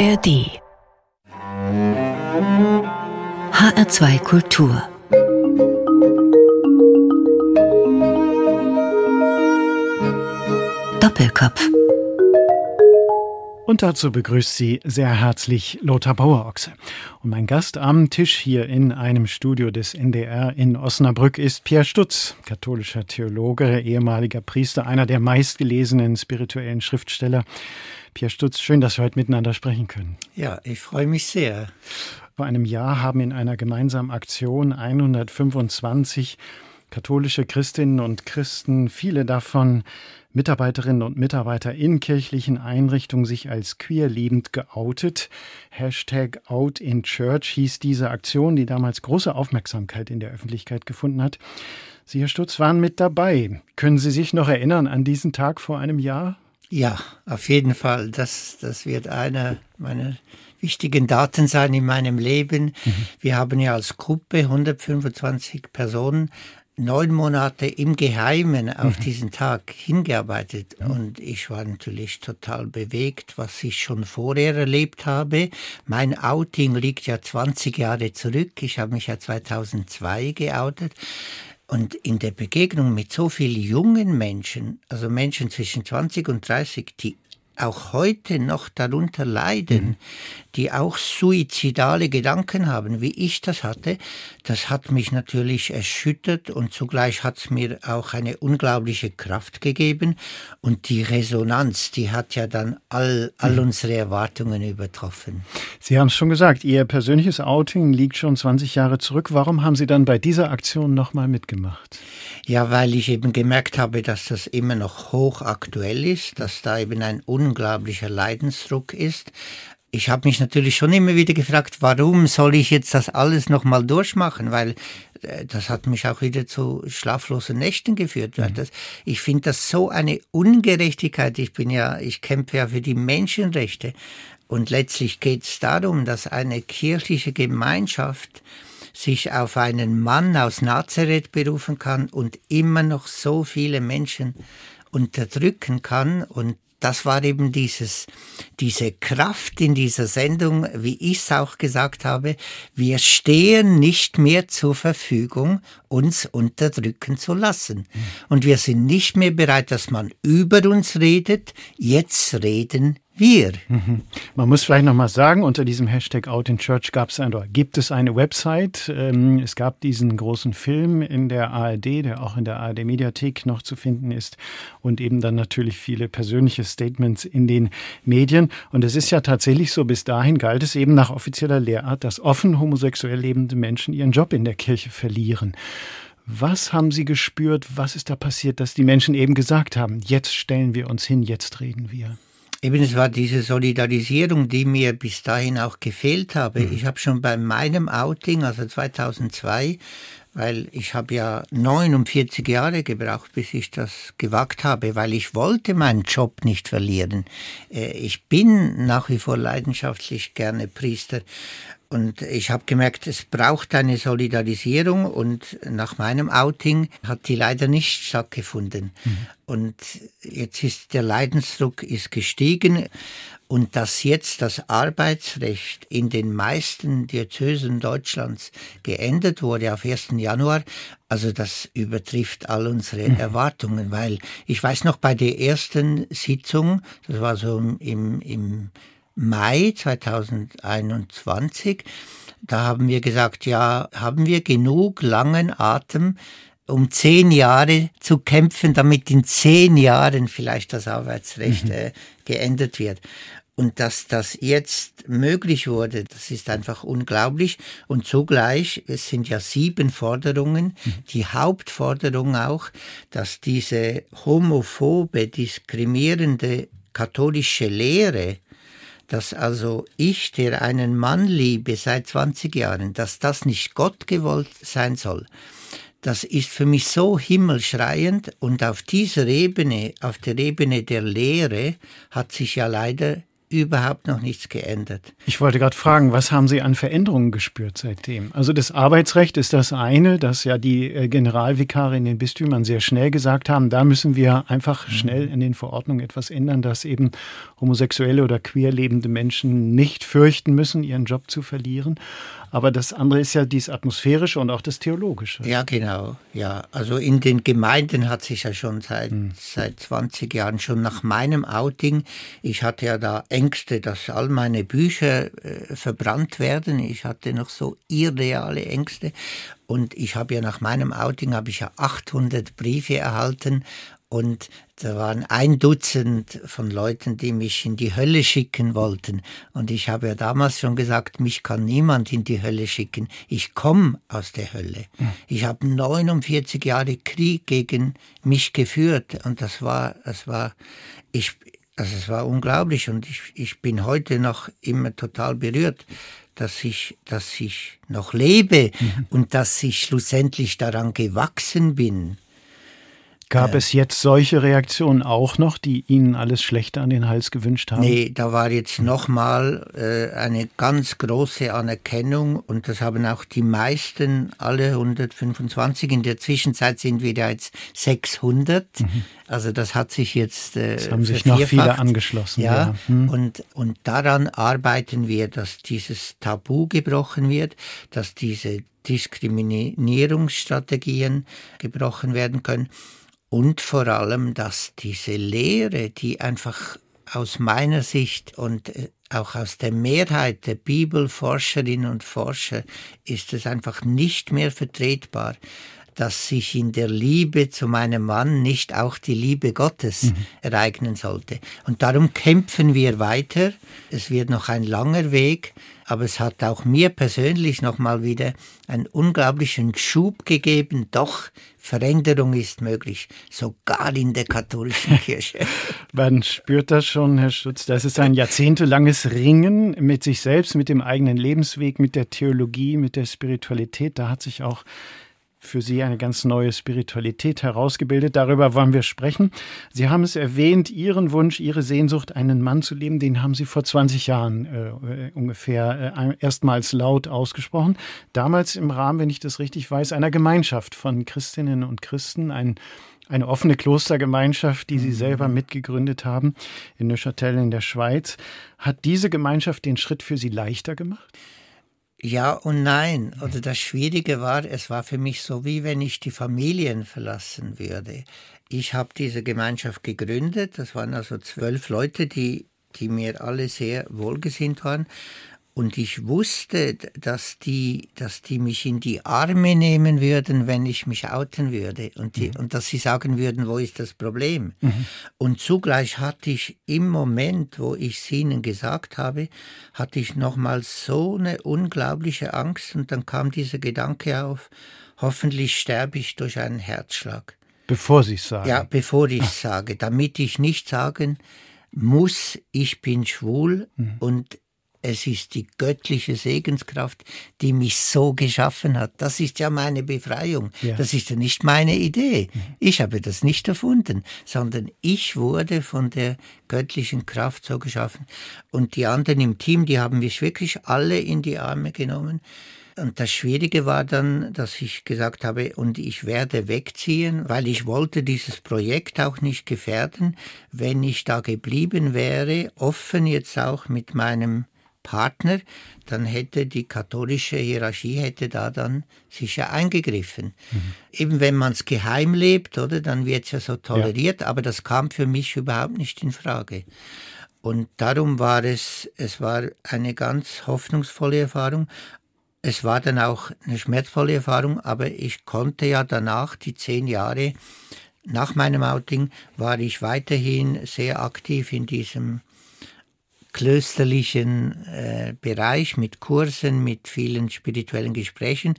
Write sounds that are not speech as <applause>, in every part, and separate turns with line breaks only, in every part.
ARD HR2 Kultur Doppelkopf
und dazu begrüßt sie sehr herzlich Lothar Bauerochse. Und mein Gast am Tisch hier in einem Studio des NDR in Osnabrück ist Pierre Stutz, katholischer Theologe, ehemaliger Priester, einer der meistgelesenen spirituellen Schriftsteller. Pierre Stutz, schön, dass wir heute miteinander sprechen können.
Ja, ich freue mich sehr.
Vor einem Jahr haben in einer gemeinsamen Aktion 125 katholische Christinnen und Christen, viele davon Mitarbeiterinnen und Mitarbeiter in kirchlichen Einrichtungen sich als queer lebend geoutet. Hashtag Out in Church hieß diese Aktion, die damals große Aufmerksamkeit in der Öffentlichkeit gefunden hat. Sie, Herr Stutz, waren mit dabei. Können Sie sich noch erinnern an diesen Tag vor einem Jahr?
Ja, auf jeden Fall. Das, das wird einer meiner wichtigen Daten sein in meinem Leben. Mhm. Wir haben ja als Gruppe 125 Personen neun Monate im Geheimen auf mhm. diesen Tag hingearbeitet und ich war natürlich total bewegt, was ich schon vorher erlebt habe. Mein Outing liegt ja 20 Jahre zurück. Ich habe mich ja 2002 geoutet. Und in der Begegnung mit so vielen jungen Menschen, also Menschen zwischen 20 und 30, die auch heute noch darunter leiden, mhm. Die auch suizidale Gedanken haben, wie ich das hatte, das hat mich natürlich erschüttert und zugleich hat es mir auch eine unglaubliche Kraft gegeben und die Resonanz, die hat ja dann all, all mhm. unsere Erwartungen übertroffen.
Sie haben es schon gesagt, Ihr persönliches Outing liegt schon 20 Jahre zurück. Warum haben Sie dann bei dieser Aktion nochmal mitgemacht?
Ja, weil ich eben gemerkt habe, dass das immer noch hochaktuell ist, dass da eben ein unglaublicher Leidensdruck ist. Ich habe mich natürlich schon immer wieder gefragt, warum soll ich jetzt das alles nochmal durchmachen, weil äh, das hat mich auch wieder zu schlaflosen Nächten geführt. Mhm. das, ich finde das so eine Ungerechtigkeit. Ich bin ja, ich kämpfe ja für die Menschenrechte. Und letztlich geht es darum, dass eine kirchliche Gemeinschaft sich auf einen Mann aus Nazareth berufen kann und immer noch so viele Menschen unterdrücken kann und das war eben dieses, diese Kraft in dieser Sendung, wie ich es auch gesagt habe. Wir stehen nicht mehr zur Verfügung, uns unterdrücken zu lassen. Und wir sind nicht mehr bereit, dass man über uns redet. Jetzt reden wir.
Mhm. Man muss vielleicht noch mal sagen, unter diesem Hashtag Out in Church gab es oder gibt es eine Website. Ähm, es gab diesen großen Film in der ARD, der auch in der ARD Mediathek noch zu finden ist und eben dann natürlich viele persönliche Statements in den Medien. Und es ist ja tatsächlich so, bis dahin galt es eben nach offizieller Lehrart, dass offen homosexuell lebende Menschen ihren Job in der Kirche verlieren. Was haben Sie gespürt? Was ist da passiert, dass die Menschen eben gesagt haben, jetzt stellen wir uns hin, jetzt reden wir?
Eben, es war diese Solidarisierung, die mir bis dahin auch gefehlt habe. Mhm. Ich habe schon bei meinem Outing, also 2002, weil ich habe ja 49 Jahre gebraucht, bis ich das gewagt habe, weil ich wollte meinen Job nicht verlieren. Äh, ich bin nach wie vor leidenschaftlich gerne Priester, und ich habe gemerkt, es braucht eine Solidarisierung und nach meinem Outing hat die leider nicht stattgefunden. Mhm. Und jetzt ist der Leidensdruck ist gestiegen und dass jetzt das Arbeitsrecht in den meisten Diözesen Deutschlands geändert wurde auf 1. Januar, also das übertrifft all unsere mhm. Erwartungen, weil ich weiß noch bei der ersten Sitzung, das war so im, im Mai 2021. Da haben wir gesagt, ja, haben wir genug langen Atem, um zehn Jahre zu kämpfen, damit in zehn Jahren vielleicht das Arbeitsrecht mhm. äh, geändert wird. Und dass das jetzt möglich wurde, das ist einfach unglaublich. Und zugleich, es sind ja sieben Forderungen, mhm. die Hauptforderung auch, dass diese homophobe, diskriminierende katholische Lehre, dass also ich, der einen Mann liebe seit 20 Jahren, dass das nicht Gott gewollt sein soll, das ist für mich so himmelschreiend und auf dieser Ebene, auf der Ebene der Lehre, hat sich ja leider überhaupt noch nichts geändert.
Ich wollte gerade fragen, was haben Sie an Veränderungen gespürt seitdem? Also das Arbeitsrecht ist das eine, dass ja die äh, Generalvikare in den Bistümern sehr schnell gesagt haben, da müssen wir einfach mhm. schnell in den Verordnungen etwas ändern, dass eben homosexuelle oder queer lebende Menschen nicht fürchten müssen, ihren Job zu verlieren. Aber das andere ist ja dies atmosphärische und auch das theologische.
Ja, genau. Ja, also in den Gemeinden hat sich ja schon seit, hm. seit 20 Jahren schon nach meinem Outing, ich hatte ja da Ängste, dass all meine Bücher äh, verbrannt werden. Ich hatte noch so irreale Ängste. Und ich habe ja nach meinem Outing habe ich ja 800 Briefe erhalten und da waren ein Dutzend von Leuten, die mich in die Hölle schicken wollten. Und ich habe ja damals schon gesagt, mich kann niemand in die Hölle schicken. Ich komme aus der Hölle. Ich habe 49 Jahre Krieg gegen mich geführt und das war, das war, ich, also es war unglaublich und ich, ich bin heute noch immer total berührt, dass ich, dass ich noch lebe mhm. und dass ich schlussendlich daran gewachsen bin.
Gab äh, es jetzt solche Reaktionen auch noch, die Ihnen alles Schlechte an den Hals gewünscht haben?
Nee, da war jetzt nochmal äh, eine ganz große Anerkennung und das haben auch die meisten, alle 125. In der Zwischenzeit sind wir da jetzt 600. Mhm. Also das hat sich jetzt.
Äh, es haben sich noch viele angeschlossen.
Ja, ja. Hm. Und, und daran arbeiten wir, dass dieses Tabu gebrochen wird, dass diese Diskriminierungsstrategien gebrochen werden können und vor allem, dass diese Lehre, die einfach aus meiner Sicht und äh, auch aus der Mehrheit der Bibelforscherinnen und Forscher ist es einfach nicht mehr vertretbar, dass sich in der Liebe zu meinem Mann nicht auch die Liebe Gottes mhm. ereignen sollte. Und darum kämpfen wir weiter. Es wird noch ein langer Weg, aber es hat auch mir persönlich nochmal wieder einen unglaublichen Schub gegeben. Doch, Veränderung ist möglich, sogar in der katholischen <laughs> Kirche.
Man spürt das schon, Herr Schutz. Das ist ein jahrzehntelanges Ringen mit sich selbst, mit dem eigenen Lebensweg, mit der Theologie, mit der Spiritualität. Da hat sich auch für Sie eine ganz neue Spiritualität herausgebildet. Darüber wollen wir sprechen. Sie haben es erwähnt, Ihren Wunsch, Ihre Sehnsucht, einen Mann zu leben, den haben Sie vor 20 Jahren äh, ungefähr äh, erstmals laut ausgesprochen. Damals im Rahmen, wenn ich das richtig weiß, einer Gemeinschaft von Christinnen und Christen, ein eine offene Klostergemeinschaft, die Sie selber mhm. mitgegründet haben in Neuchâtel in der Schweiz. Hat diese Gemeinschaft den Schritt für Sie leichter gemacht?
Ja und nein. Oder das Schwierige war, es war für mich so, wie wenn ich die Familien verlassen würde. Ich habe diese Gemeinschaft gegründet. Das waren also zwölf Leute, die, die mir alle sehr wohlgesinnt waren. Und ich wusste, dass die, dass die mich in die Arme nehmen würden, wenn ich mich outen würde. Und, die, mhm. und dass sie sagen würden, wo ist das Problem? Mhm. Und zugleich hatte ich im Moment, wo ich es ihnen gesagt habe, hatte ich nochmal so eine unglaubliche Angst. Und dann kam dieser Gedanke auf, hoffentlich sterbe ich durch einen Herzschlag.
Bevor Sie es sagen?
Ja, bevor ich es <laughs> sage. Damit ich nicht sagen muss, ich bin schwul mhm. und es ist die göttliche Segenskraft, die mich so geschaffen hat. Das ist ja meine Befreiung. Ja. Das ist ja nicht meine Idee. Mhm. Ich habe das nicht erfunden, sondern ich wurde von der göttlichen Kraft so geschaffen. Und die anderen im Team, die haben mich wirklich alle in die Arme genommen. Und das Schwierige war dann, dass ich gesagt habe, und ich werde wegziehen, weil ich wollte dieses Projekt auch nicht gefährden. Wenn ich da geblieben wäre, offen jetzt auch mit meinem Partner, dann hätte die katholische Hierarchie hätte da dann sicher eingegriffen. Mhm. Eben wenn man es geheim lebt, oder, dann wird es ja so toleriert, ja. aber das kam für mich überhaupt nicht in Frage. Und darum war es, es war eine ganz hoffnungsvolle Erfahrung. Es war dann auch eine schmerzvolle Erfahrung, aber ich konnte ja danach, die zehn Jahre nach meinem Outing, war ich weiterhin sehr aktiv in diesem klösterlichen äh, Bereich mit Kursen, mit vielen spirituellen Gesprächen,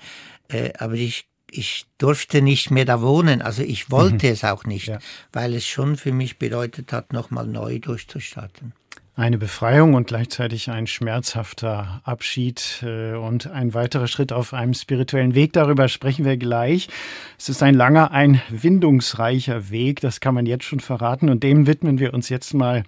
äh, aber ich ich durfte nicht mehr da wohnen, also ich wollte mhm. es auch nicht, ja. weil es schon für mich bedeutet hat, nochmal neu durchzustarten.
Eine Befreiung und gleichzeitig ein schmerzhafter Abschied äh, und ein weiterer Schritt auf einem spirituellen Weg. Darüber sprechen wir gleich. Es ist ein langer, ein windungsreicher Weg, das kann man jetzt schon verraten und dem widmen wir uns jetzt mal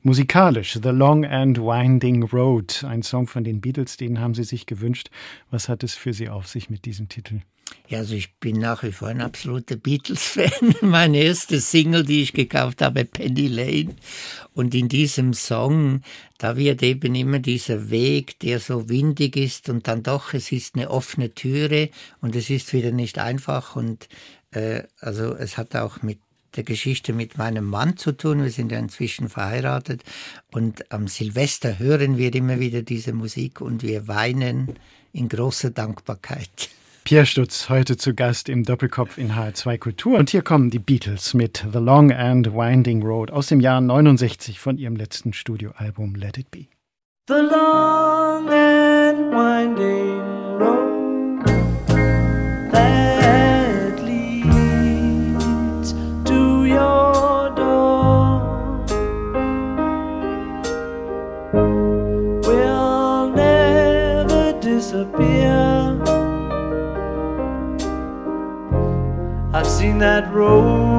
musikalisch. The Long and Winding Road, ein Song von den Beatles, den haben Sie sich gewünscht. Was hat es für Sie auf sich mit diesem Titel?
Ja, also ich bin nach wie vor ein absoluter Beatles-Fan. <laughs> Meine erste Single, die ich gekauft habe, Penny Lane. Und in diesem Song, da wird eben immer dieser Weg, der so windig ist und dann doch, es ist eine offene Türe und es ist wieder nicht einfach und äh, also es hat auch mit der Geschichte mit meinem Mann zu tun. Wir sind ja inzwischen verheiratet und am Silvester hören wir immer wieder diese Musik und wir weinen in großer Dankbarkeit.
Pierre Stutz heute zu Gast im Doppelkopf in HR2 Kultur. Und hier kommen die Beatles mit The Long and Winding Road aus dem Jahr 69 von ihrem letzten Studioalbum Let It Be.
The long and winding road that road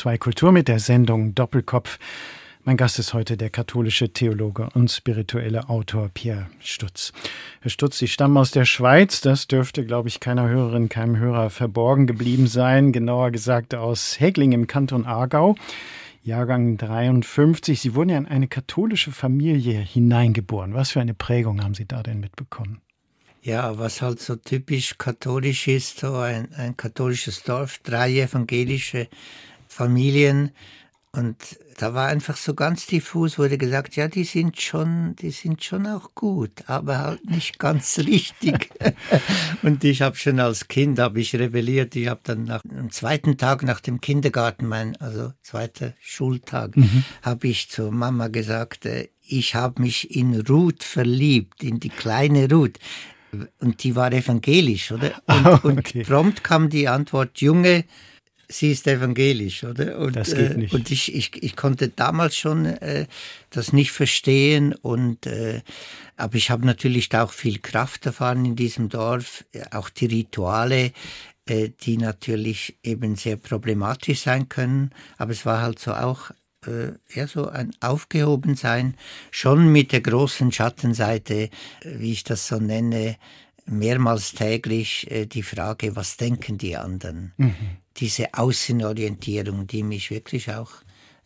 HR2 Kultur mit der Sendung Doppelkopf. Mein Gast ist heute der katholische Theologe und spirituelle Autor Pierre Stutz. Herr Stutz, Sie stammen aus der Schweiz. Das dürfte, glaube ich, keiner Hörerin, keinem Hörer verborgen geblieben sein. Genauer gesagt aus Hegling im Kanton Aargau. Jahrgang 53. Sie wurden ja in eine katholische Familie hineingeboren. Was für eine Prägung haben Sie da denn mitbekommen?
Ja, was halt so typisch katholisch ist, so ein, ein katholisches Dorf, drei evangelische Familien, und da war einfach so ganz diffus, wurde gesagt, ja, die sind schon, die sind schon auch gut, aber halt nicht ganz richtig. <laughs> und ich habe schon als Kind habe ich rebelliert. Ich habe dann nach am zweiten Tag nach dem Kindergarten, mein also zweiter Schultag, mhm. habe ich zur Mama gesagt, äh, ich habe mich in Ruth verliebt, in die kleine Ruth. Und die war evangelisch, oder? <laughs> Und, oh, okay. und prompt kam die Antwort, Junge, sie ist evangelisch, oder?
Und, das geht nicht.
Äh, und ich, ich, ich konnte damals schon äh, das nicht verstehen und äh, aber ich habe natürlich da auch viel Kraft erfahren in diesem Dorf, auch die Rituale, äh, die natürlich eben sehr problematisch sein können, aber es war halt so auch äh, eher so ein Aufgehobensein, schon mit der großen Schattenseite, äh, wie ich das so nenne, mehrmals täglich die Frage, was denken die anderen? Mhm diese Außenorientierung, die mich wirklich auch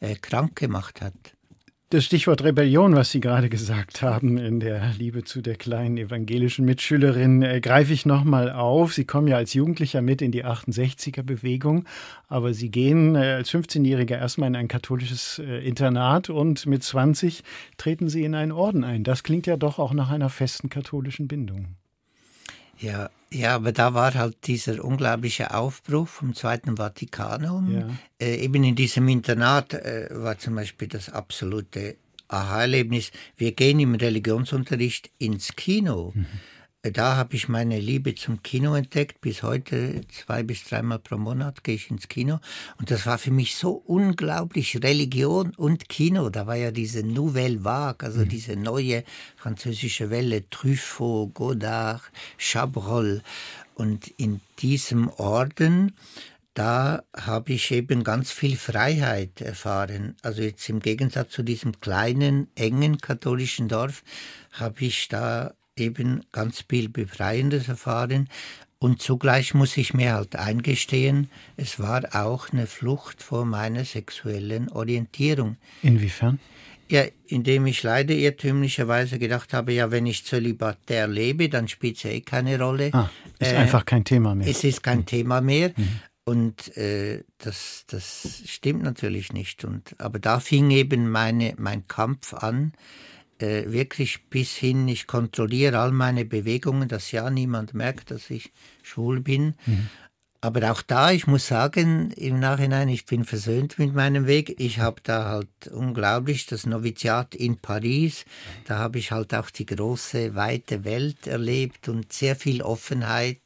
äh, krank gemacht hat.
Das Stichwort Rebellion, was Sie gerade gesagt haben, in der Liebe zu der kleinen evangelischen Mitschülerin, äh, greife ich nochmal auf. Sie kommen ja als Jugendlicher mit in die 68er-Bewegung, aber Sie gehen äh, als 15-Jähriger erstmal in ein katholisches äh, Internat und mit 20 treten Sie in einen Orden ein. Das klingt ja doch auch nach einer festen katholischen Bindung.
Ja, ja, aber da war halt dieser unglaubliche Aufbruch vom Zweiten Vatikanum. Ja. Äh, eben in diesem Internat äh, war zum Beispiel das absolute Aha-Erlebnis. Wir gehen im Religionsunterricht ins Kino. Mhm. Da habe ich meine Liebe zum Kino entdeckt. Bis heute zwei bis dreimal pro Monat gehe ich ins Kino. Und das war für mich so unglaublich Religion und Kino. Da war ja diese Nouvelle Vague, also mhm. diese neue französische Welle, Truffaut, Godard, Chabrol. Und in diesem Orden, da habe ich eben ganz viel Freiheit erfahren. Also jetzt im Gegensatz zu diesem kleinen, engen katholischen Dorf habe ich da eben ganz viel Befreiendes erfahren. Und zugleich muss ich mir halt eingestehen, es war auch eine Flucht vor meiner sexuellen Orientierung.
Inwiefern?
Ja, indem ich leider irrtümlicherweise gedacht habe, ja, wenn ich zölibatär lebe, dann spielt es ja eh keine Rolle.
Ah, ist äh, einfach kein Thema mehr.
Es ist kein mhm. Thema mehr. Mhm. Und äh, das, das stimmt natürlich nicht. Und, aber da fing eben meine, mein Kampf an, äh, wirklich bis hin, ich kontrolliere all meine Bewegungen, dass ja niemand merkt, dass ich schwul bin. Mhm. Aber auch da, ich muss sagen, im Nachhinein, ich bin versöhnt mit meinem Weg. Ich habe da halt unglaublich das Noviziat in Paris. Da habe ich halt auch die große, weite Welt erlebt und sehr viel Offenheit.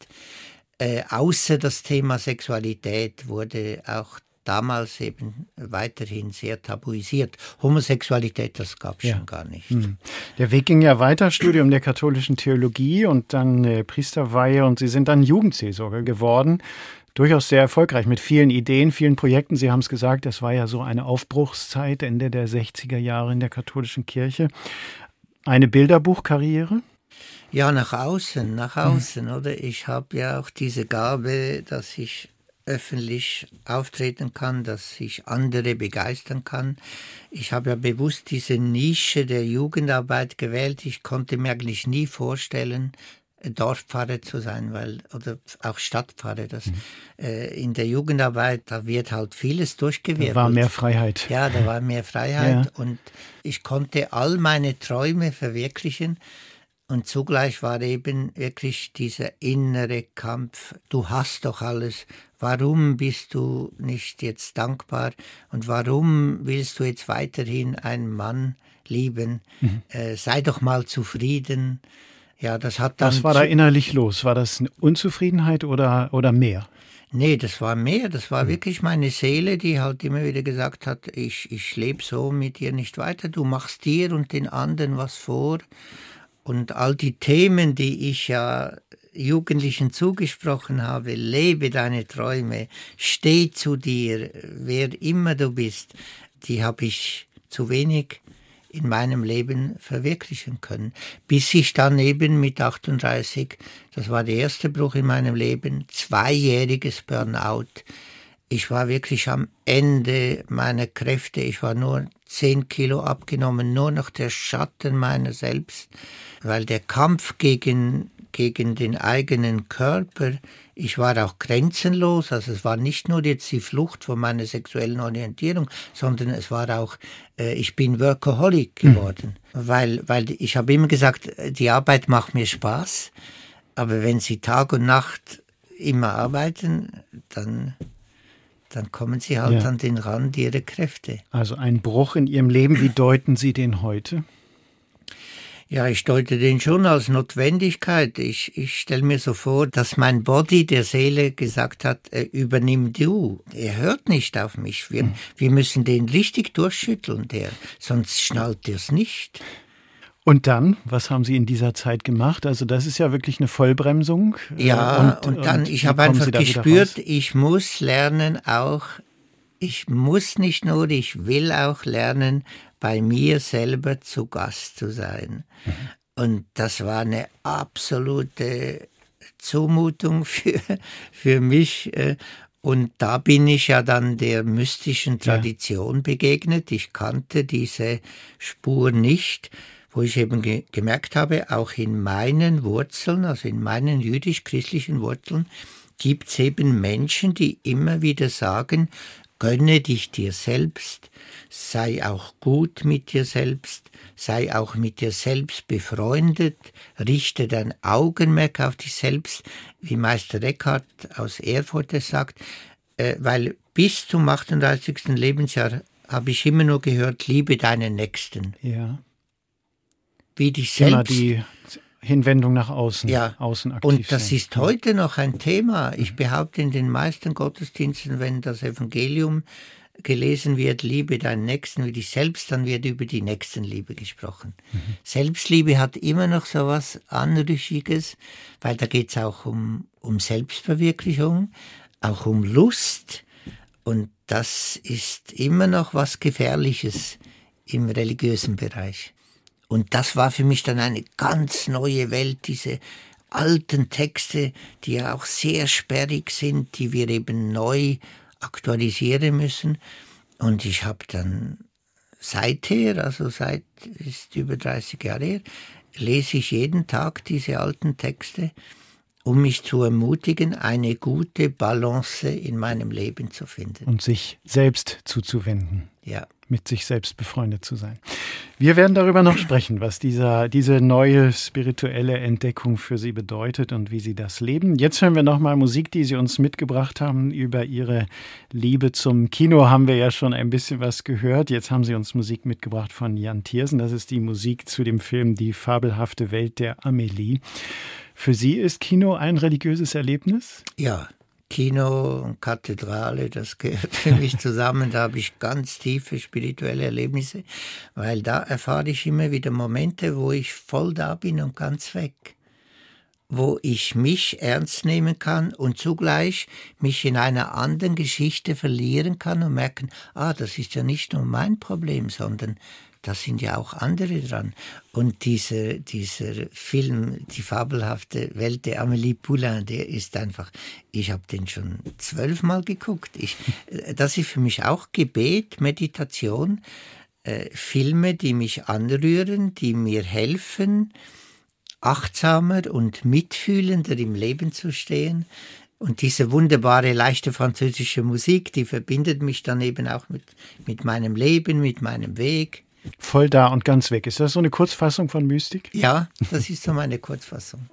Äh, außer das Thema Sexualität wurde auch damals eben weiterhin sehr tabuisiert. Homosexualität, das gab es ja. schon gar nicht. Hm.
Der Weg ging ja weiter, Studium der katholischen Theologie und dann äh, Priesterweihe und Sie sind dann Jugendseelsorger geworden. Durchaus sehr erfolgreich mit vielen Ideen, vielen Projekten. Sie haben es gesagt, das war ja so eine Aufbruchszeit, Ende der 60er Jahre in der katholischen Kirche. Eine Bilderbuchkarriere?
Ja, nach außen, nach hm. außen, hm. oder? Ich habe ja auch diese Gabe, dass ich öffentlich auftreten kann, dass ich andere begeistern kann. Ich habe ja bewusst diese Nische der Jugendarbeit gewählt. Ich konnte mir eigentlich nie vorstellen, Dorfpfarrer zu sein, weil oder auch Stadtpfarrer. Das, mhm. äh, in der Jugendarbeit da wird halt vieles durchgewirkt.
Da war mehr Freiheit.
Ja, da war mehr Freiheit ja. und ich konnte all meine Träume verwirklichen. Und zugleich war eben wirklich dieser innere Kampf, du hast doch alles, warum bist du nicht jetzt dankbar und warum willst du jetzt weiterhin einen Mann lieben? Mhm. Äh, sei doch mal zufrieden. Ja, das hat dann.
Was war da innerlich los? War das eine Unzufriedenheit oder, oder mehr?
Nee, das war mehr. Das war mhm. wirklich meine Seele, die halt immer wieder gesagt hat, ich, ich lebe so mit dir nicht weiter. Du machst dir und den anderen was vor. Und all die Themen, die ich ja Jugendlichen zugesprochen habe, lebe deine Träume, steh zu dir, wer immer du bist, die habe ich zu wenig in meinem Leben verwirklichen können. Bis ich dann eben mit 38, das war der erste Bruch in meinem Leben, zweijähriges Burnout. Ich war wirklich am Ende meiner Kräfte. Ich war nur zehn Kilo abgenommen, nur noch der Schatten meiner selbst weil der Kampf gegen, gegen den eigenen Körper. Ich war auch grenzenlos, also es war nicht nur jetzt die Flucht von meiner sexuellen Orientierung, sondern es war auch, äh, ich bin Workaholic hm. geworden, mhm. weil, weil ich habe immer gesagt, die Arbeit macht mir Spaß, aber wenn Sie Tag und Nacht immer arbeiten, dann dann kommen Sie halt ja. an den Rand Ihrer Kräfte.
Also ein Bruch in Ihrem Leben, wie deuten Sie den heute?
Ja, ich deute den schon als Notwendigkeit. Ich, ich stelle mir so vor, dass mein Body der Seele gesagt hat, äh, übernimm du. Er hört nicht auf mich. Wir, hm. wir müssen den richtig durchschütteln, der, sonst schnallt er es nicht.
Und dann, was haben Sie in dieser Zeit gemacht? Also das ist ja wirklich eine Vollbremsung.
Ja, und, und dann, und ich habe einfach gespürt, ich muss lernen auch, ich muss nicht nur, ich will auch lernen, bei mir selber zu Gast zu sein. Mhm. Und das war eine absolute Zumutung für, für mich. Äh, und da bin ich ja dann der mystischen Tradition ja. begegnet. Ich kannte diese Spur nicht, wo ich eben ge gemerkt habe, auch in meinen Wurzeln, also in meinen jüdisch-christlichen Wurzeln, gibt es eben Menschen, die immer wieder sagen, Gönne dich dir selbst, sei auch gut mit dir selbst, sei auch mit dir selbst befreundet, richte dein Augenmerk auf dich selbst, wie Meister Eckhart aus Erfurt es sagt, äh, weil bis zum 38. Lebensjahr habe ich immer nur gehört, liebe deinen Nächsten.
Ja.
Wie dich selbst. Immer
die Hinwendung nach außen,
ja.
außen
aktiv Und das sein. ist heute noch ein Thema. Ich behaupte, in den meisten Gottesdiensten, wenn das Evangelium gelesen wird, liebe deinen Nächsten wie dich selbst, dann wird über die Nächstenliebe gesprochen. Mhm. Selbstliebe hat immer noch so was Anrüchiges, weil da geht es auch um, um Selbstverwirklichung, auch um Lust. Und das ist immer noch was Gefährliches im religiösen Bereich. Und das war für mich dann eine ganz neue Welt, diese alten Texte, die ja auch sehr sperrig sind, die wir eben neu aktualisieren müssen. Und ich habe dann seither, also seit ist über 30 Jahre her, lese ich jeden Tag diese alten Texte, um mich zu ermutigen, eine gute Balance in meinem Leben zu finden.
Und sich selbst zuzuwenden.
Ja
mit sich selbst befreundet zu sein. Wir werden darüber noch sprechen, was dieser, diese neue spirituelle Entdeckung für Sie bedeutet und wie Sie das leben. Jetzt hören wir nochmal Musik, die Sie uns mitgebracht haben. Über Ihre Liebe zum Kino haben wir ja schon ein bisschen was gehört. Jetzt haben Sie uns Musik mitgebracht von Jan Thiersen. Das ist die Musik zu dem Film Die fabelhafte Welt der Amelie. Für Sie ist Kino ein religiöses Erlebnis?
Ja, Kino und Kathedrale, das gehört für mich <laughs> zusammen. Da habe ich ganz tiefe spirituelle Erlebnisse, weil da erfahre ich immer wieder Momente, wo ich voll da bin und ganz weg. Wo ich mich ernst nehmen kann und zugleich mich in einer anderen Geschichte verlieren kann und merken, ah, das ist ja nicht nur mein Problem, sondern da sind ja auch andere dran. Und dieser, dieser Film, die fabelhafte Welt der Amélie Poulain, der ist einfach, ich habe den schon zwölfmal geguckt. Ich, das ist für mich auch Gebet, Meditation, äh, Filme, die mich anrühren, die mir helfen, achtsamer und mitfühlender im Leben zu stehen. Und diese wunderbare, leichte französische Musik, die verbindet mich dann eben auch mit, mit meinem Leben, mit meinem Weg.
Voll da und ganz weg. Ist das so eine Kurzfassung von Mystik?
Ja, das ist so meine Kurzfassung.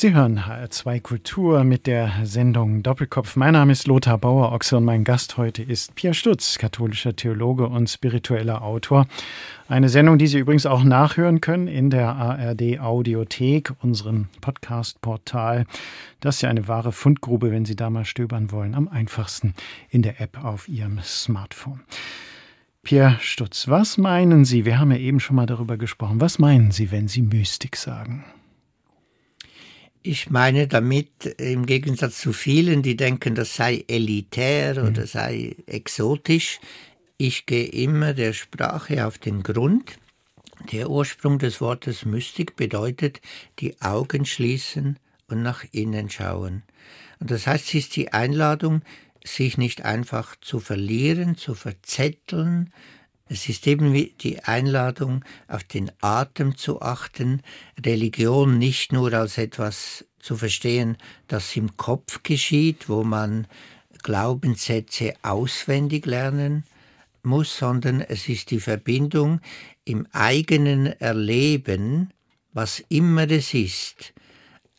Sie hören HR2 Kultur mit der Sendung Doppelkopf. Mein Name ist Lothar Bauer-Ochse und mein Gast heute ist Pierre Stutz, katholischer Theologe und spiritueller Autor. Eine Sendung, die Sie übrigens auch nachhören können in der ARD Audiothek, unserem Podcast-Portal. Das ist ja eine wahre Fundgrube, wenn Sie da mal stöbern wollen. Am einfachsten in der App auf Ihrem Smartphone. Pierre Stutz, was meinen Sie? Wir haben ja eben schon mal darüber gesprochen. Was meinen Sie, wenn Sie Mystik sagen?
Ich meine damit, im Gegensatz zu vielen, die denken, das sei elitär mhm. oder sei exotisch, ich gehe immer der Sprache auf den Grund. Der Ursprung des Wortes Mystik bedeutet die Augen schließen und nach innen schauen. Und das heißt, es ist die Einladung, sich nicht einfach zu verlieren, zu verzetteln, es ist eben wie die Einladung, auf den Atem zu achten, Religion nicht nur als etwas zu verstehen, das im Kopf geschieht, wo man Glaubenssätze auswendig lernen muss, sondern es ist die Verbindung im eigenen Erleben, was immer es ist,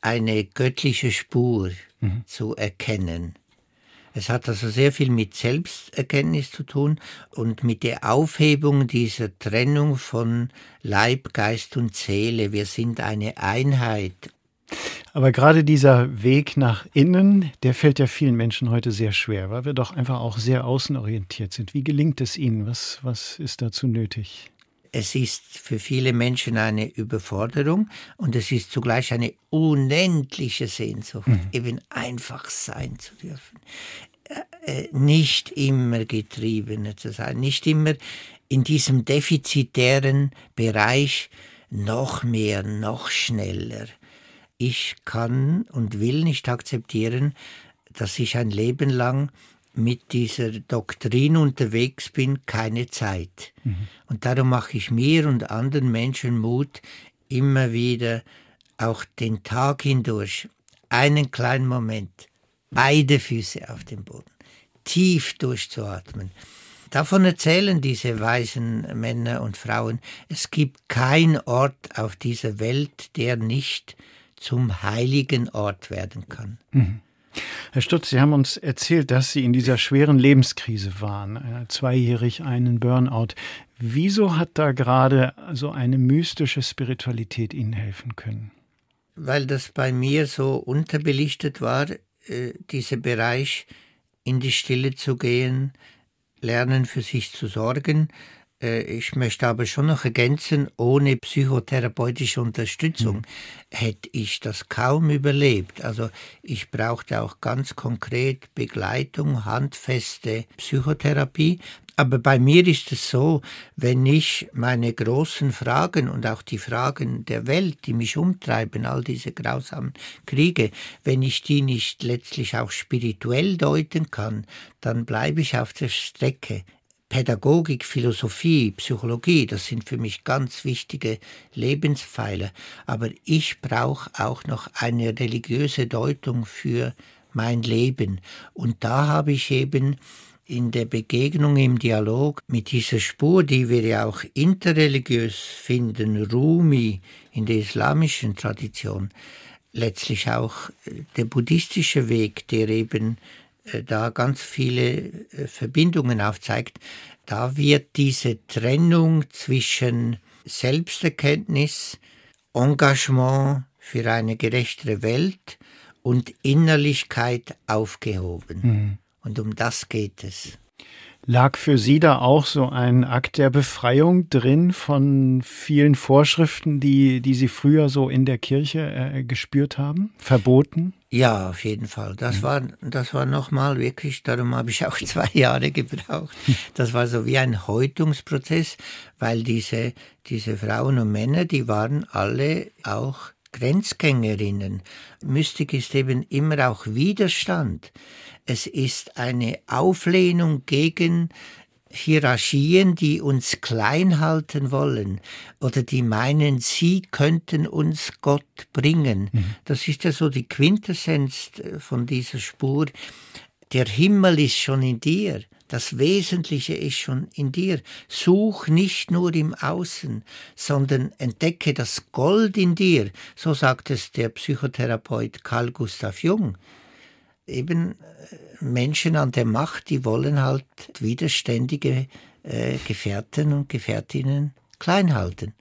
eine göttliche Spur mhm. zu erkennen. Es hat also sehr viel mit Selbsterkenntnis zu tun und mit der Aufhebung dieser Trennung von Leib, Geist und Seele. Wir sind eine Einheit.
Aber gerade dieser Weg nach innen, der fällt ja vielen Menschen heute sehr schwer, weil wir doch einfach auch sehr außenorientiert sind. Wie gelingt es Ihnen? Was, was ist dazu nötig?
Es ist für viele Menschen eine Überforderung und es ist zugleich eine unendliche Sehnsucht, mhm. eben einfach sein zu dürfen. Äh, äh, nicht immer getriebener zu sein, nicht immer in diesem defizitären Bereich noch mehr, noch schneller. Ich kann und will nicht akzeptieren, dass ich ein Leben lang mit dieser Doktrin unterwegs bin, keine Zeit. Mhm. Und darum mache ich mir und anderen Menschen Mut, immer wieder auch den Tag hindurch einen kleinen Moment, beide Füße auf dem Boden, tief durchzuatmen. Davon erzählen diese weisen Männer und Frauen, es gibt keinen Ort auf dieser Welt, der nicht zum heiligen Ort werden kann.
Mhm. Herr Stutz, Sie haben uns erzählt, dass Sie in dieser schweren Lebenskrise waren, äh, zweijährig einen Burnout. Wieso hat da gerade so eine mystische Spiritualität Ihnen helfen können?
Weil das bei mir so unterbelichtet war, äh, dieser Bereich in die Stille zu gehen, lernen für sich zu sorgen, ich möchte aber schon noch ergänzen, ohne psychotherapeutische Unterstützung mhm. hätte ich das kaum überlebt. Also ich brauchte auch ganz konkret Begleitung, handfeste Psychotherapie. Aber bei mir ist es so, wenn ich meine großen Fragen und auch die Fragen der Welt, die mich umtreiben, all diese grausamen Kriege, wenn ich die nicht letztlich auch spirituell deuten kann, dann bleibe ich auf der Strecke. Pädagogik, Philosophie, Psychologie, das sind für mich ganz wichtige Lebenspfeiler. Aber ich brauche auch noch eine religiöse Deutung für mein Leben. Und da habe ich eben in der Begegnung im Dialog mit dieser Spur, die wir ja auch interreligiös finden, Rumi in der islamischen Tradition, letztlich auch der buddhistische Weg, der eben äh, da ganz viele äh, Verbindungen aufzeigt, da wird diese Trennung zwischen Selbsterkenntnis, Engagement für eine gerechtere Welt und Innerlichkeit aufgehoben. Mhm. Und um das geht es.
Lag für Sie da auch so ein Akt der Befreiung drin von vielen Vorschriften, die, die Sie früher so in der Kirche äh, gespürt haben? Verboten?
Ja, auf jeden Fall. Das mhm. war, das war nochmal wirklich, darum habe ich auch <laughs> zwei Jahre gebraucht. Das war so wie ein Häutungsprozess, weil diese, diese Frauen und Männer, die waren alle auch Grenzgängerinnen. Mystik ist eben immer auch Widerstand. Es ist eine Auflehnung gegen Hierarchien, die uns klein halten wollen oder die meinen, sie könnten uns Gott bringen. Mhm. Das ist ja so die Quintessenz von dieser Spur. Der Himmel ist schon in dir. Das Wesentliche ist schon in dir. Such nicht nur im Außen, sondern entdecke das Gold in dir. So sagt es der Psychotherapeut Carl Gustav Jung. Eben äh, Menschen an der Macht, die wollen halt widerständige äh, Gefährten und Gefährtinnen klein halten.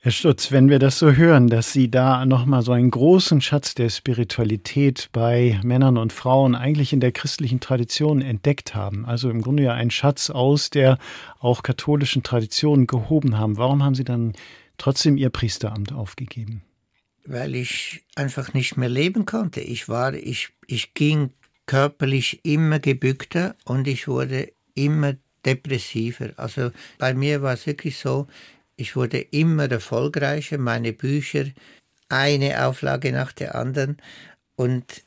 Herr Stutz, wenn wir das so hören, dass Sie da nochmal so einen großen Schatz der Spiritualität bei Männern und Frauen eigentlich in der christlichen Tradition entdeckt haben, also im Grunde ja einen Schatz aus der auch katholischen Tradition gehoben haben, warum haben Sie dann trotzdem Ihr Priesteramt aufgegeben?
Weil ich einfach nicht mehr leben konnte. Ich war, ich, ich ging körperlich immer gebückter und ich wurde immer depressiver. Also bei mir war es wirklich so, ich wurde immer erfolgreicher, meine Bücher, eine Auflage nach der anderen und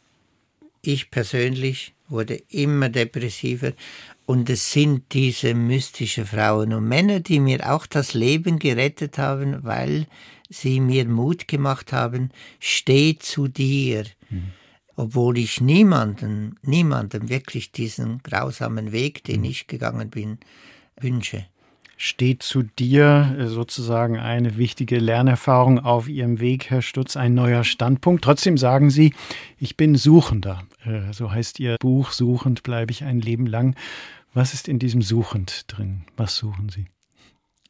ich persönlich wurde immer depressiver und es sind diese mystischen Frauen und Männer, die mir auch das Leben gerettet haben, weil sie mir Mut gemacht haben, steh zu dir. Mhm. Obwohl ich niemanden, niemandem wirklich diesen grausamen Weg, den mhm. ich gegangen bin, wünsche
steht zu dir äh, sozusagen eine wichtige Lernerfahrung auf Ihrem Weg, Herr Stutz, ein neuer Standpunkt. Trotzdem sagen Sie, ich bin Suchender. Äh, so heißt Ihr Buch, Suchend bleibe ich ein Leben lang. Was ist in diesem Suchend drin? Was suchen Sie?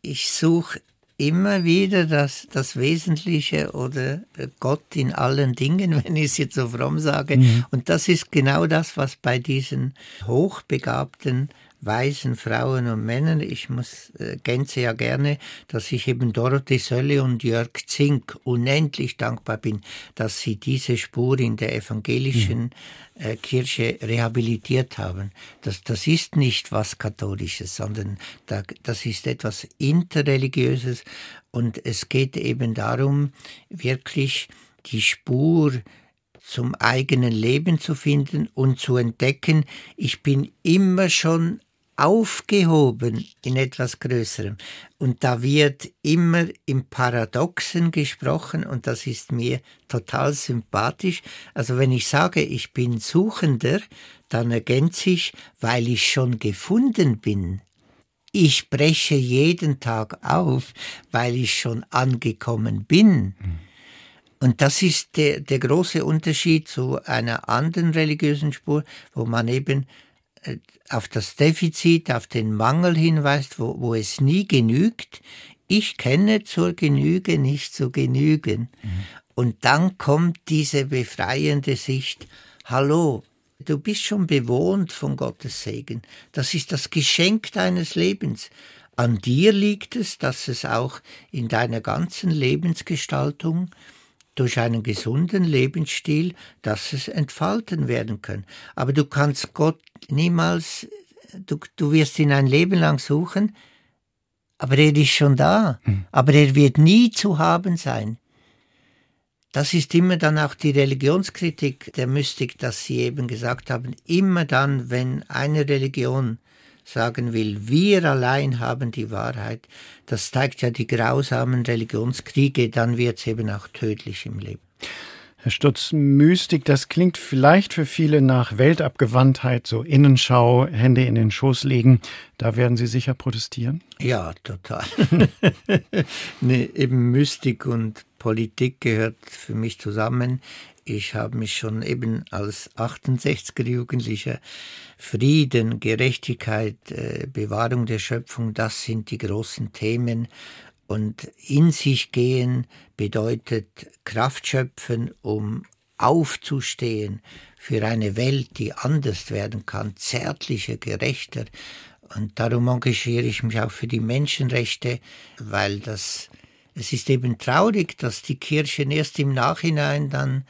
Ich suche immer wieder das, das Wesentliche oder äh, Gott in allen Dingen, <laughs> wenn ich es jetzt so fromm sage. Mhm. Und das ist genau das, was bei diesen hochbegabten weisen Frauen und Männern. Ich muss äh, gänze ja gerne, dass ich eben Dorothee Sölle und Jörg Zink unendlich dankbar bin, dass sie diese Spur in der evangelischen mhm. äh, Kirche rehabilitiert haben. Das, das ist nicht was Katholisches, sondern da, das ist etwas Interreligiöses und es geht eben darum, wirklich die Spur zum eigenen Leben zu finden und zu entdecken, ich bin immer schon aufgehoben in etwas Größerem. Und da wird immer im Paradoxen gesprochen und das ist mir total sympathisch. Also wenn ich sage, ich bin Suchender, dann ergänze ich, weil ich schon gefunden bin. Ich breche jeden Tag auf, weil ich schon angekommen bin. Und das ist der, der große Unterschied zu einer anderen religiösen Spur, wo man eben auf das Defizit, auf den Mangel hinweist, wo, wo es nie genügt. Ich kenne zur Genüge nicht zu genügen. Mhm. Und dann kommt diese befreiende Sicht, hallo, du bist schon bewohnt von Gottes Segen. Das ist das Geschenk deines Lebens. An dir liegt es, dass es auch in deiner ganzen Lebensgestaltung durch einen gesunden Lebensstil, dass es entfalten werden kann. Aber du kannst Gott niemals, du, du wirst ihn ein Leben lang suchen, aber er ist schon da. Mhm. Aber er wird nie zu haben sein. Das ist immer dann auch die Religionskritik der Mystik, dass sie eben gesagt haben, immer dann, wenn eine Religion sagen will, wir allein haben die Wahrheit, das zeigt ja die grausamen Religionskriege, dann wird es eben auch tödlich im Leben.
Herr Stutz, Mystik, das klingt vielleicht für viele nach Weltabgewandtheit, so Innenschau, Hände in den Schoß legen. Da werden Sie sicher protestieren?
Ja, total. <laughs> nee, eben Mystik und Politik gehört für mich zusammen. Ich habe mich schon eben als 68er Jugendlicher Frieden, Gerechtigkeit, äh, Bewahrung der Schöpfung, das sind die großen Themen. Und in sich gehen bedeutet Kraft schöpfen, um aufzustehen für eine Welt, die anders werden kann, zärtlicher, gerechter. Und darum engagiere ich mich auch für die Menschenrechte, weil das, es ist eben traurig, dass die Kirchen erst im Nachhinein dann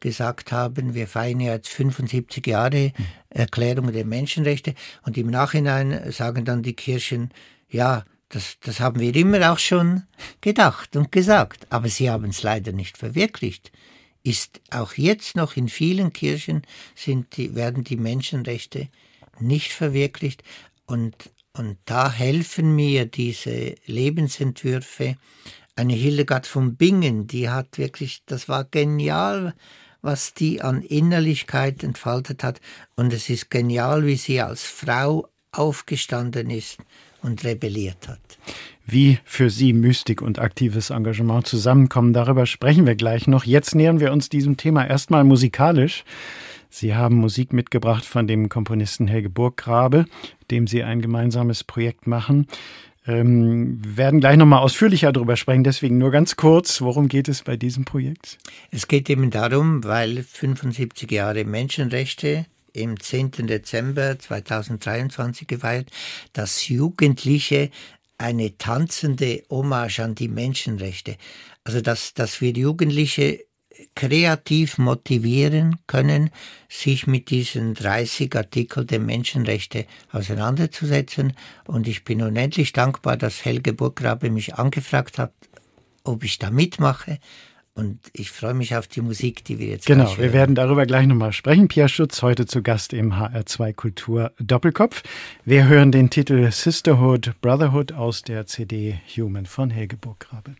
gesagt haben, wir feiern jetzt 75 Jahre Erklärung der Menschenrechte und im Nachhinein sagen dann die Kirchen, ja, das, das haben wir immer auch schon gedacht und gesagt, aber sie haben es leider nicht verwirklicht. Ist auch jetzt noch in vielen Kirchen sind die, werden die Menschenrechte nicht verwirklicht und, und da helfen mir diese Lebensentwürfe. Eine Hildegard von Bingen, die hat wirklich, das war genial, was die an Innerlichkeit entfaltet hat. Und es ist genial, wie sie als Frau aufgestanden ist und rebelliert hat.
Wie für Sie Mystik und aktives Engagement zusammenkommen, darüber sprechen wir gleich noch. Jetzt nähern wir uns diesem Thema erstmal musikalisch. Sie haben Musik mitgebracht von dem Komponisten Helge Burggrabe, dem Sie ein gemeinsames Projekt machen. Ähm, werden gleich nochmal ausführlicher darüber sprechen, deswegen nur ganz kurz, worum geht es bei diesem Projekt?
Es geht eben darum, weil 75 Jahre Menschenrechte im 10. Dezember 2023 gefeiert, dass Jugendliche eine tanzende Hommage an die Menschenrechte, also dass, dass wir Jugendliche kreativ motivieren können, sich mit diesen 30 Artikeln der Menschenrechte auseinanderzusetzen. Und ich bin unendlich dankbar, dass Helge Burggrabe mich angefragt hat, ob ich da mitmache. Und ich freue mich auf die Musik, die wir jetzt
Genau, wir werden darüber gleich nochmal sprechen. Pierre Schutz, heute zu Gast im HR2 Kultur Doppelkopf. Wir hören den Titel Sisterhood, Brotherhood aus der CD Human von Helge Burggrabe.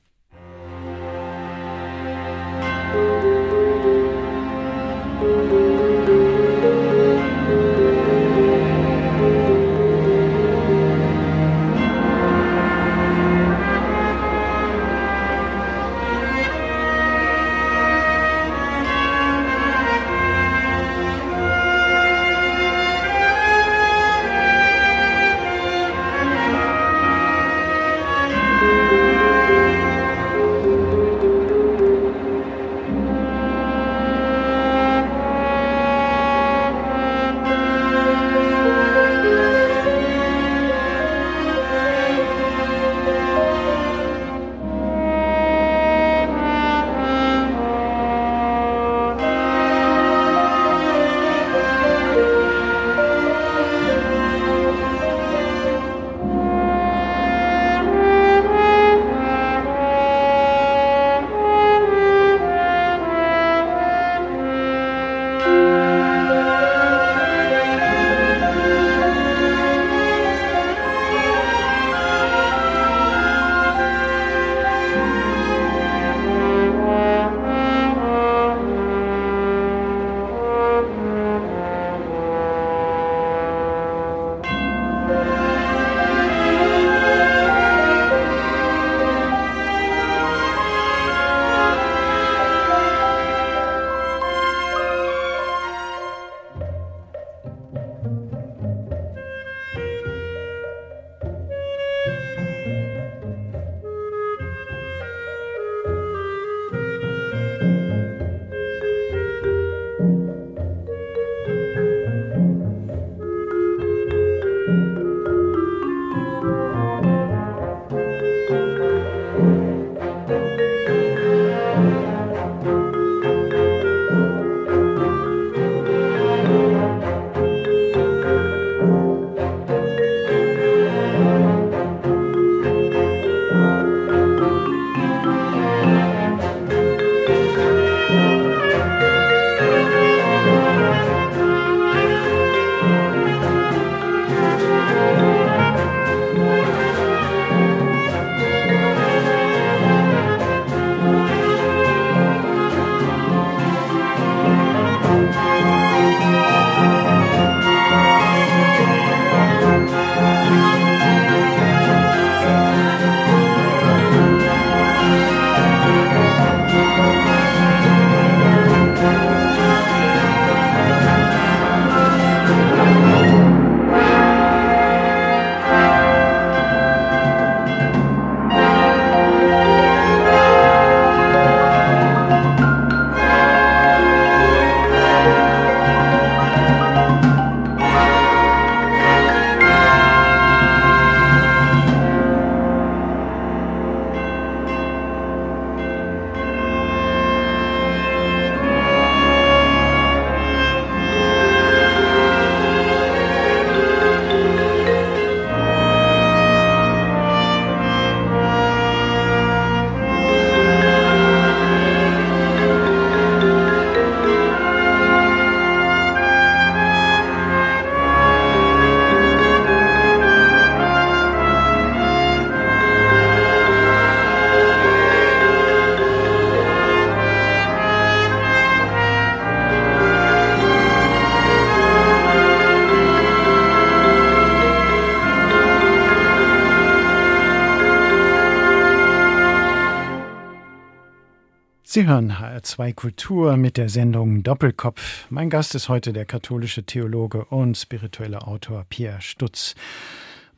Hören HR2 Kultur mit der Sendung Doppelkopf. Mein Gast ist heute der katholische Theologe und spirituelle Autor Pierre Stutz.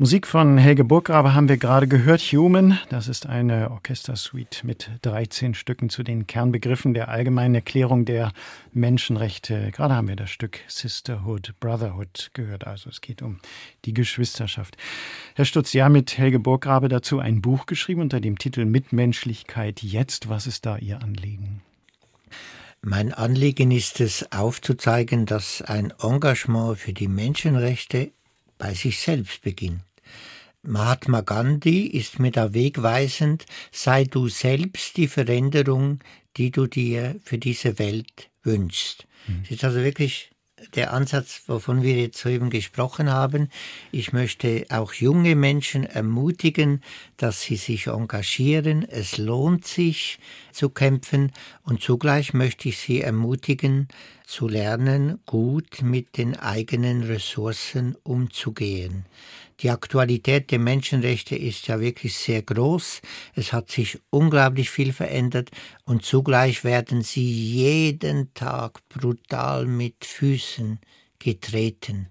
Musik von Helge Burggrabe haben wir gerade gehört. Human, das ist eine Orchestersuite mit 13 Stücken zu den Kernbegriffen der allgemeinen Erklärung der Menschenrechte. Gerade haben wir das Stück Sisterhood, Brotherhood gehört. Also es geht um die Geschwisterschaft. Herr Stutz, Sie haben mit Helge Burggrabe dazu ein Buch geschrieben unter dem Titel Mitmenschlichkeit jetzt. Was ist da Ihr Anliegen?
Mein Anliegen ist es aufzuzeigen, dass ein Engagement für die Menschenrechte bei sich selbst beginnt. Mahatma Gandhi ist mir da wegweisend, sei du selbst die Veränderung, die du dir für diese Welt wünschst. Mhm. Es ist also wirklich der Ansatz, wovon wir jetzt soeben gesprochen haben. Ich möchte auch junge Menschen ermutigen, dass sie sich engagieren. Es lohnt sich zu kämpfen und zugleich möchte ich sie ermutigen, zu lernen, gut mit den eigenen Ressourcen umzugehen. Die Aktualität der Menschenrechte ist ja wirklich sehr groß. Es hat sich unglaublich viel verändert und zugleich werden sie jeden Tag brutal mit Füßen getreten.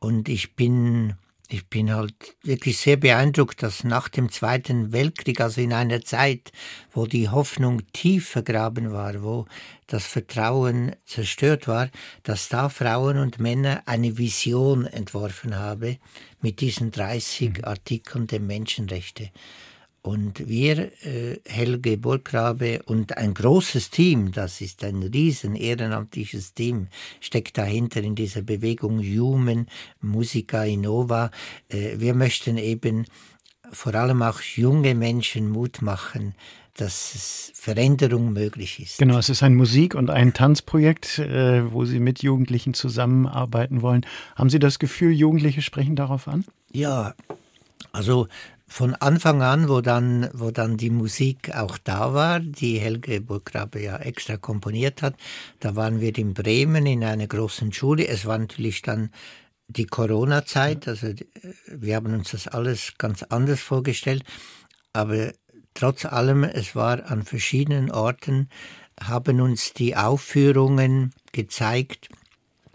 Und ich bin ich bin halt wirklich sehr beeindruckt, dass nach dem Zweiten Weltkrieg, also in einer Zeit, wo die Hoffnung tief vergraben war, wo das Vertrauen zerstört war, dass da Frauen und Männer eine Vision entworfen haben mit diesen 30 mhm. Artikeln der Menschenrechte. Und wir, äh, Helge Burggrabe und ein großes Team, das ist ein riesen ehrenamtliches Team, steckt dahinter in dieser Bewegung Human Musica Innova. Äh, wir möchten eben vor allem auch junge Menschen Mut machen, dass Veränderung möglich ist.
Genau, es ist ein Musik- und ein Tanzprojekt, äh, wo Sie mit Jugendlichen zusammenarbeiten wollen. Haben Sie das Gefühl, Jugendliche sprechen darauf an?
Ja, also von Anfang an, wo dann, wo dann die Musik auch da war, die Helge Burggrabe ja extra komponiert hat, da waren wir in Bremen in einer großen Schule. Es war natürlich dann die Corona-Zeit, also wir haben uns das alles ganz anders vorgestellt, aber trotz allem, es war an verschiedenen Orten, haben uns die Aufführungen gezeigt,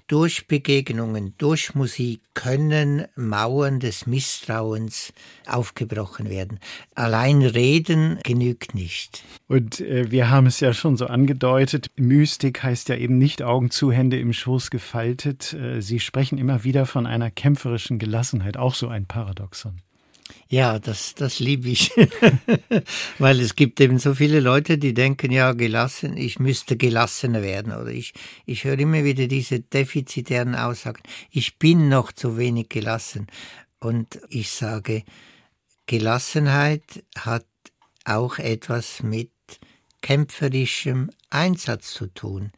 durch Begegnungen, durch Musik können Mauern des Misstrauens aufgebrochen werden. Allein reden genügt nicht.
Und äh, wir haben es ja schon so angedeutet, Mystik heißt ja eben nicht Augen zu, Hände im Schoß gefaltet. Äh, Sie sprechen immer wieder von einer kämpferischen Gelassenheit, auch so ein Paradoxon.
Ja, das, das liebe ich. <laughs> Weil es gibt eben so viele Leute, die denken, ja, gelassen, ich müsste gelassener werden. Oder ich, ich höre immer wieder diese defizitären Aussagen, ich bin noch zu wenig gelassen. Und ich sage, Gelassenheit hat auch etwas mit kämpferischem Einsatz zu tun.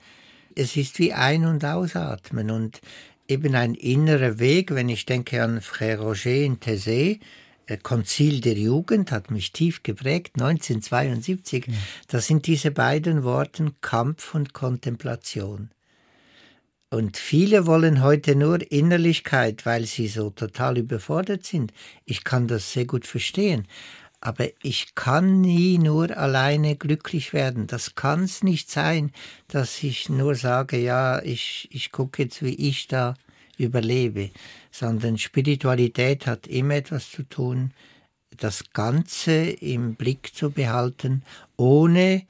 Es ist wie Ein- und Ausatmen und eben ein innerer Weg, wenn ich denke an Frère Roger in Thésée, Konzil der Jugend hat mich tief geprägt, 1972. Ja. Das sind diese beiden Worte Kampf und Kontemplation. Und viele wollen heute nur Innerlichkeit, weil sie so total überfordert sind. Ich kann das sehr gut verstehen. Aber ich kann nie nur alleine glücklich werden. Das kann es nicht sein, dass ich nur sage, ja, ich, ich gucke jetzt, wie ich da überlebe sondern Spiritualität hat immer etwas zu tun, das Ganze im Blick zu behalten, ohne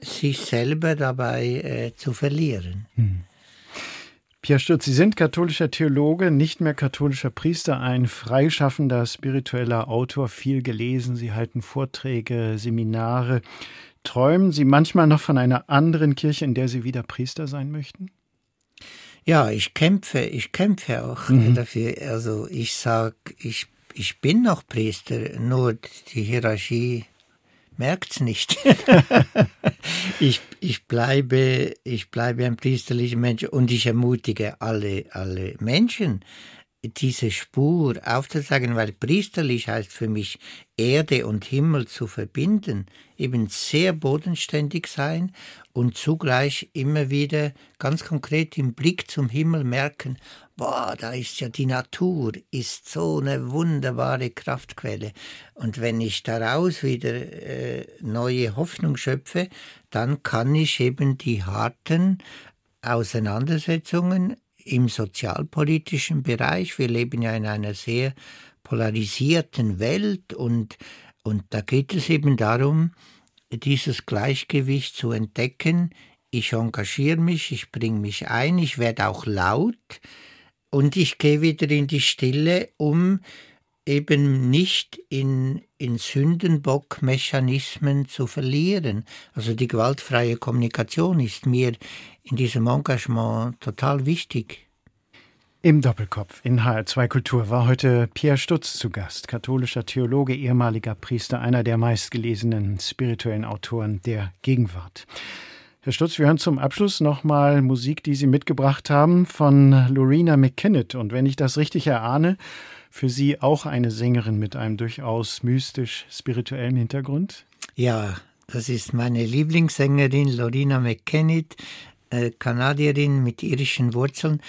sich selber dabei äh, zu verlieren. Hm.
Pierre Stutz, Sie sind katholischer Theologe, nicht mehr katholischer Priester, ein freischaffender spiritueller Autor, viel gelesen. Sie halten Vorträge, Seminare. Träumen Sie manchmal noch von einer anderen Kirche, in der Sie wieder Priester sein möchten?
Ja, ich kämpfe, ich kämpfe auch mhm. dafür. Also ich sag, ich, ich bin noch Priester, nur die Hierarchie merkt's nicht. <laughs> ich, ich, bleibe, ich bleibe ein priesterlicher Mensch und ich ermutige alle, alle Menschen, diese Spur aufzuzeigen, weil priesterlich heißt für mich Erde und Himmel zu verbinden, eben sehr bodenständig sein und zugleich immer wieder ganz konkret im Blick zum Himmel merken, boah, da ist ja die Natur, ist so eine wunderbare Kraftquelle. Und wenn ich daraus wieder äh, neue Hoffnung schöpfe, dann kann ich eben die harten Auseinandersetzungen im sozialpolitischen Bereich. Wir leben ja in einer sehr polarisierten Welt und, und da geht es eben darum, dieses Gleichgewicht zu entdecken. Ich engagiere mich, ich bringe mich ein, ich werde auch laut und ich gehe wieder in die Stille, um eben nicht in, in Sündenbock-Mechanismen zu verlieren. Also die gewaltfreie Kommunikation ist mir in diesem Engagement total wichtig.
Im Doppelkopf in HR2 Kultur war heute Pierre Stutz zu Gast, katholischer Theologe, ehemaliger Priester, einer der meistgelesenen spirituellen Autoren der Gegenwart. Herr Stutz, wir hören zum Abschluss nochmal Musik, die Sie mitgebracht haben von Lorena McKinnon. Und wenn ich das richtig erahne, für Sie auch eine Sängerin mit einem durchaus mystisch-spirituellen Hintergrund?
Ja, das ist meine Lieblingssängerin Lorena McKennitt, Kanadierin mit irischen Wurzeln.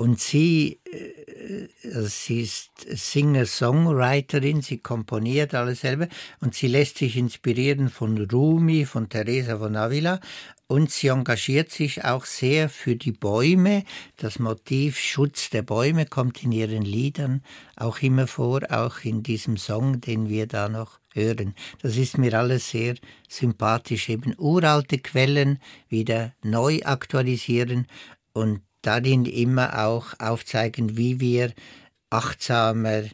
Und sie, äh, also sie ist Singer-Songwriterin, sie komponiert alles selber und sie lässt sich inspirieren von Rumi, von Teresa von Avila und sie engagiert sich auch sehr für die Bäume. Das Motiv Schutz der Bäume kommt in ihren Liedern auch immer vor, auch in diesem Song, den wir da noch hören. Das ist mir alles sehr sympathisch, eben uralte Quellen wieder neu aktualisieren und darin immer auch aufzeigen, wie wir achtsamer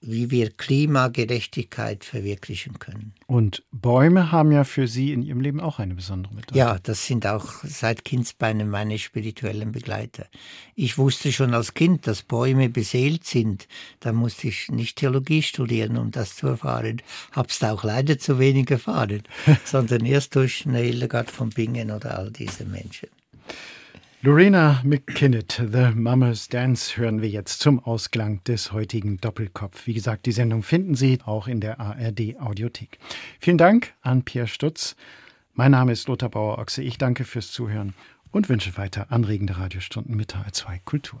wie wir Klimagerechtigkeit verwirklichen können.
Und Bäume haben ja für Sie in Ihrem Leben auch eine besondere Bedeutung.
Ja, das sind auch seit Kindsbeinen meine spirituellen Begleiter. Ich wusste schon als Kind, dass Bäume beseelt sind. Da musste ich nicht Theologie studieren, um das zu erfahren. Hab's da auch leider zu wenig erfahren, <laughs> sondern erst durch eine Hildegard von Bingen oder all diese Menschen.
Lorena McKinnett, The Mama's Dance, hören wir jetzt zum Ausklang des heutigen Doppelkopf. Wie gesagt, die Sendung finden Sie auch in der ARD Audiothek. Vielen Dank an Pierre Stutz. Mein Name ist Lothar Bauer-Ochse. Ich danke fürs Zuhören und wünsche weiter anregende Radiostunden mit HR2 Kultur.